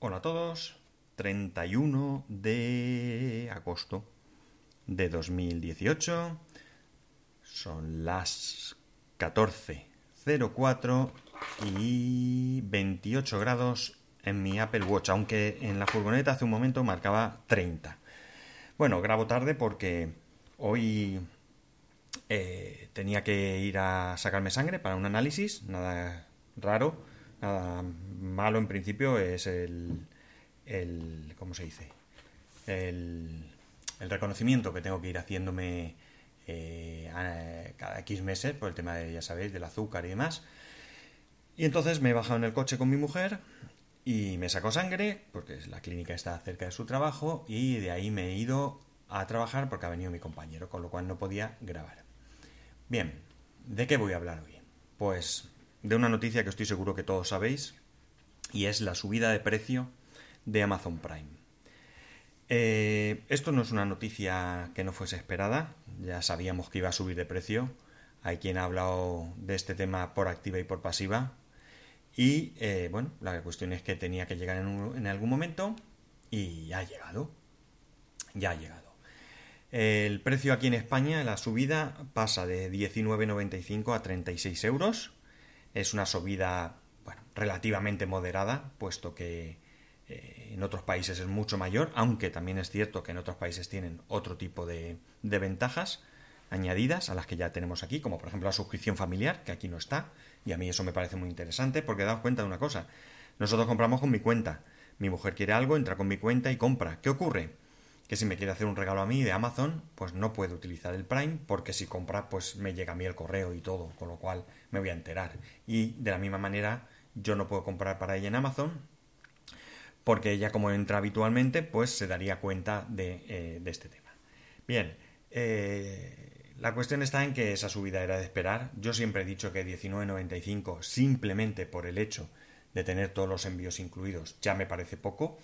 Hola a todos, 31 de agosto de 2018, son las 14.04 y 28 grados en mi Apple Watch, aunque en la furgoneta hace un momento marcaba 30. Bueno, grabo tarde porque hoy eh, tenía que ir a sacarme sangre para un análisis, nada raro nada malo en principio es el, el ¿cómo se dice? El, el reconocimiento que tengo que ir haciéndome eh, cada X meses por el tema de, ya sabéis, del azúcar y demás. Y entonces me he bajado en el coche con mi mujer y me sacó sangre, porque la clínica está cerca de su trabajo, y de ahí me he ido a trabajar porque ha venido mi compañero, con lo cual no podía grabar. Bien, ¿de qué voy a hablar hoy? Pues de una noticia que estoy seguro que todos sabéis, y es la subida de precio de Amazon Prime. Eh, esto no es una noticia que no fuese esperada, ya sabíamos que iba a subir de precio. Hay quien ha hablado de este tema por activa y por pasiva. Y eh, bueno, la cuestión es que tenía que llegar en, en algún momento y ya ha llegado. Ya ha llegado. El precio aquí en España, la subida pasa de 19,95 a 36 euros es una subida bueno, relativamente moderada, puesto que eh, en otros países es mucho mayor, aunque también es cierto que en otros países tienen otro tipo de, de ventajas añadidas a las que ya tenemos aquí, como por ejemplo la suscripción familiar, que aquí no está, y a mí eso me parece muy interesante porque dado cuenta de una cosa. Nosotros compramos con mi cuenta. Mi mujer quiere algo, entra con mi cuenta y compra. ¿Qué ocurre? Que si me quiere hacer un regalo a mí de Amazon, pues no puedo utilizar el Prime porque si compra, pues me llega a mí el correo y todo, con lo cual me voy a enterar. Y de la misma manera, yo no puedo comprar para ella en Amazon porque ella como entra habitualmente, pues se daría cuenta de, eh, este tema. Bien, eh, la cuestión está en que esa subida era de esperar. Yo siempre he dicho que 19.95 simplemente por el hecho de tener todos los envíos incluidos ya me parece poco,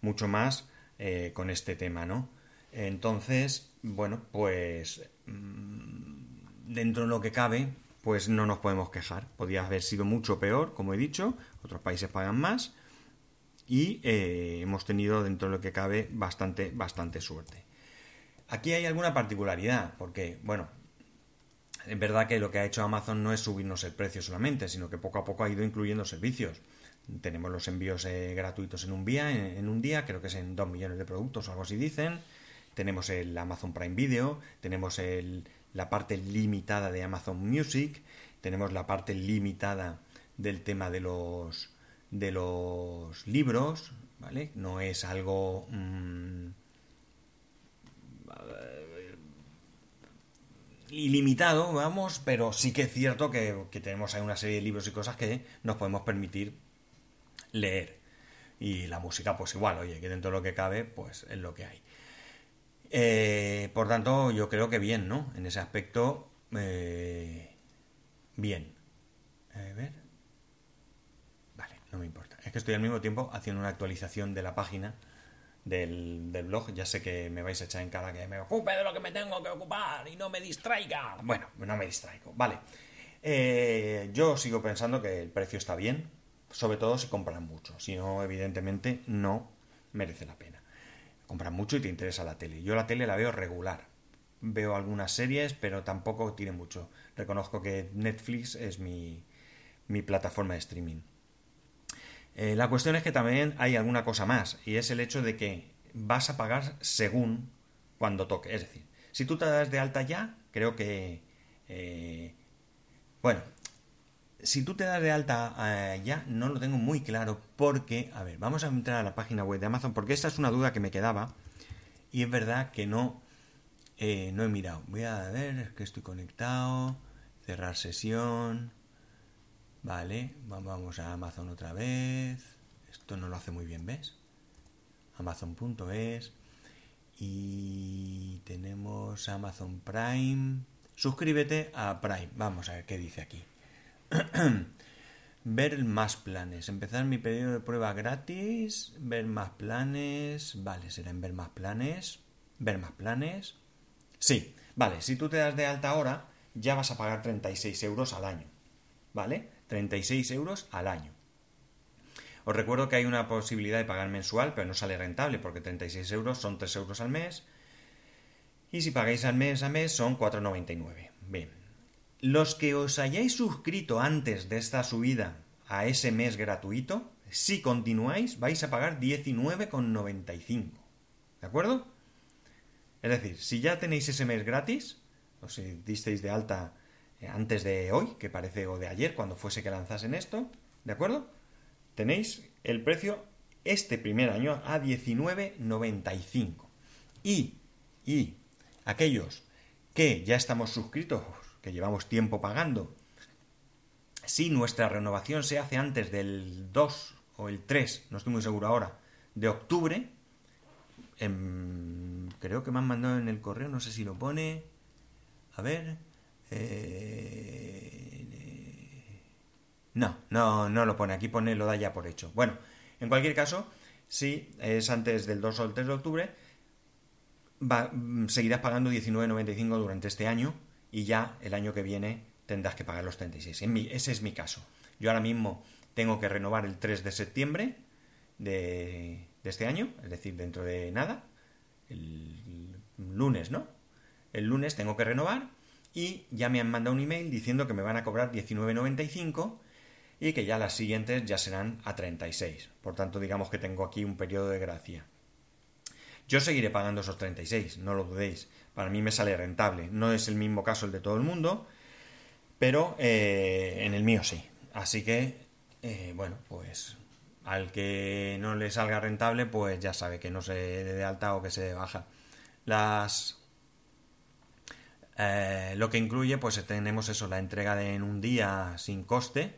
mucho más eh, con este tema, ¿no? Entonces, bueno, pues mm, dentro de lo que cabe, pues no nos podemos quejar. Podría haber sido mucho peor, como he dicho, otros países pagan más y eh, hemos tenido dentro de lo que cabe bastante, bastante suerte. Aquí hay alguna particularidad, porque, bueno, es verdad que lo que ha hecho Amazon no es subirnos el precio solamente, sino que poco a poco ha ido incluyendo servicios. Tenemos los envíos eh, gratuitos en un día, en, un día, creo que es en 2 millones de productos o algo así dicen. Tenemos el Amazon Prime Video, tenemos el, la parte limitada de Amazon Music, tenemos la parte limitada del tema de los de los libros, ¿vale? No es algo mm, ilimitado, vamos, pero sí que es cierto que, que tenemos ahí una serie de libros y cosas que nos podemos permitir leer. Y la música, pues igual, oye, que dentro de lo que cabe, pues es lo que hay. Eh, por tanto, yo creo que bien, ¿no? En ese aspecto, eh, bien. A ver. Vale, no me importa. Es que estoy al mismo tiempo haciendo una actualización de la página del, blog. Ya sé que me vais a echar en cara que me ocupe de lo que me tengo que ocupar y no me distraiga. Bueno, no me distraigo. Vale. Eh, yo sigo pensando que el precio está bien sobre todo si compran mucho, si no, evidentemente no merece la pena. Compran mucho y te interesa la tele. Yo la tele la veo regular. Veo algunas series, pero tampoco tiene mucho. Reconozco que Netflix es mi, mi plataforma de streaming. Eh, la cuestión es que también hay alguna cosa más, y es el hecho de que vas a pagar según cuando toque. Es decir, si tú te das de alta ya, creo que... Eh, bueno, si tú te das de alta eh, ya, no lo tengo muy claro porque, a ver, vamos a entrar a la página web de Amazon porque esta es una duda que me quedaba y es verdad que no, eh, no he mirado. Voy a ver, es que estoy conectado, cerrar sesión, vale, vamos a Amazon otra vez, esto no lo hace muy bien, ¿ves? Amazon.es y tenemos Amazon Prime. Suscríbete a Prime, vamos a ver qué dice aquí. ver más planes. Empezar mi periodo de prueba gratis. Ver más planes. Vale, será en ver más planes. Ver más planes. Sí, vale, si tú te das de alta ahora, ya vas a pagar 36 euros al año. ¿Vale? 36 euros al año. Os recuerdo que hay una posibilidad de pagar mensual, pero no sale rentable porque 36 euros son 3 euros al mes. Y si pagáis al mes a mes son 4,99. Bien. Los que os hayáis suscrito antes de esta subida a ese mes gratuito, si continuáis vais a pagar 19,95. ¿De acuerdo? Es decir, si ya tenéis ese mes gratis, o si disteis de alta eh, antes de hoy, que parece, o de ayer, cuando fuese que lanzasen esto, ¿de acuerdo? Tenéis el precio este primer año a 19,95. Y, y aquellos que ya estamos suscritos, que llevamos tiempo pagando, si nuestra renovación se hace antes del 2 o el 3, no estoy muy seguro ahora, de octubre, em, creo que me han mandado en el correo, no sé si lo pone, a ver, eh, no, no, no lo pone, aquí pone lo da ya por hecho. Bueno, en cualquier caso, si es antes del 2 o el 3 de octubre, va, seguirás pagando 19,95 durante este año y ya el año que viene tendrás que pagar los 36. En ese es mi caso. Yo ahora mismo tengo que renovar el 3 de septiembre de, este año, es decir, dentro de nada, el lunes, ¿no? El lunes tengo que renovar y ya me han mandado un email diciendo que me van a cobrar 19.95 y que ya las siguientes ya serán a 36. Por tanto, digamos que tengo aquí un periodo de gracia. Yo seguiré pagando esos 36, no lo dudéis. Para mí me sale rentable. No es el mismo caso el de todo el mundo, pero eh, en el mío sí. Así que, eh, bueno, pues al que no le salga rentable, pues ya sabe que no se dé de alta o que se dé baja. Las eh, lo que incluye, pues tenemos eso, la entrega en un día sin coste.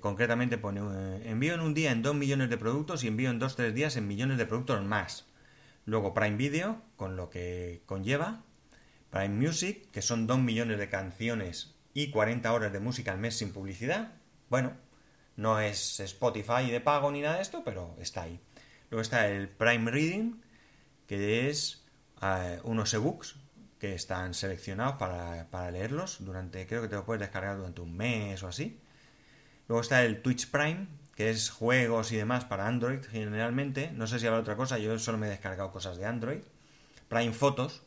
Concretamente pone envío en un día en 2 millones de productos y envío en 2-3 días en millones de productos más. Luego Prime Video, con lo que conlleva. Prime Music, que son 2 millones de canciones y 40 horas de música al mes sin publicidad. Bueno, no es Spotify de pago ni nada de esto, pero está ahí. Luego está el Prime Reading, que es eh, unos ebooks que están seleccionados para, para, leerlos durante, creo que te lo puedes descargar durante un mes o así. Luego está el Twitch Prime, que es juegos y demás para Android generalmente. No sé si habrá otra cosa, yo solo me he descargado cosas de Android. Prime Photos,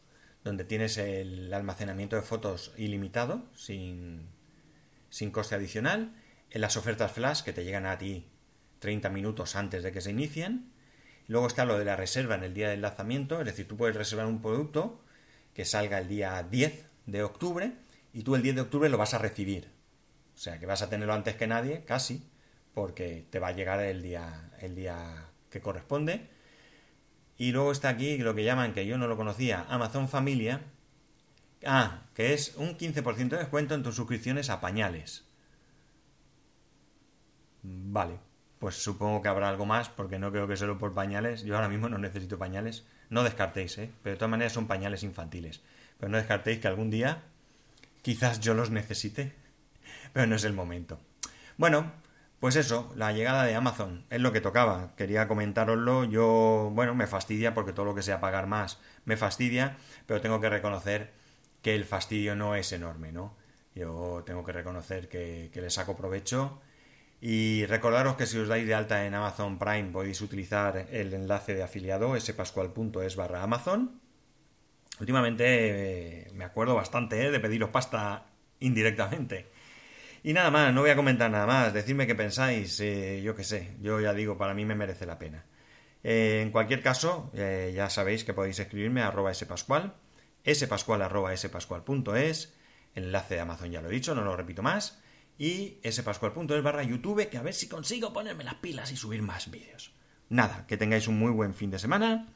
donde tienes el almacenamiento de fotos ilimitado, sin, sin coste adicional, en las ofertas flash que te llegan a ti 30 minutos antes de que se inicien. Luego está lo de la reserva en el día del lanzamiento, es decir, tú puedes reservar un producto que salga el día 10 de octubre y tú el 10 de octubre lo vas a recibir. O sea, que vas a tenerlo antes que nadie, casi, porque te va a llegar el día, el día que corresponde y luego está aquí lo que llaman, que yo no lo conocía, Amazon Familia. Ah, que es un 15% de descuento en tus suscripciones a pañales. Vale, pues supongo que habrá algo más, porque no creo que solo por pañales. Yo ahora mismo no necesito pañales. No descartéis, ¿eh? Pero de todas maneras son pañales infantiles. Pero no descartéis que algún día quizás yo los necesite. Pero no es el momento. Bueno, pues eso, la llegada de Amazon es lo que tocaba. Quería comentároslo. Yo, bueno, me fastidia porque todo lo que sea pagar más me fastidia, pero tengo que reconocer que el fastidio no es enorme, ¿no? Yo tengo que reconocer que, le saco provecho. Y recordaros que si os dais de alta en Amazon Prime podéis utilizar el enlace de afiliado spascual.es barra Amazon. Últimamente eh, me acuerdo bastante eh, de pediros pasta indirectamente. Y nada más, no voy a comentar nada más. Decidme qué pensáis, eh, yo qué sé. Yo ya digo, para mí me merece la pena. Eh, en cualquier caso, eh, ya sabéis que podéis escribirme a arroba spascual, spascual arroba spascual.es, el enlace de Amazon ya lo he dicho, no lo repito más, y spascual.es barra YouTube, que a ver si consigo ponerme las pilas y subir más vídeos. Nada, que tengáis un muy buen fin de semana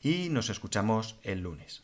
y nos escuchamos el lunes.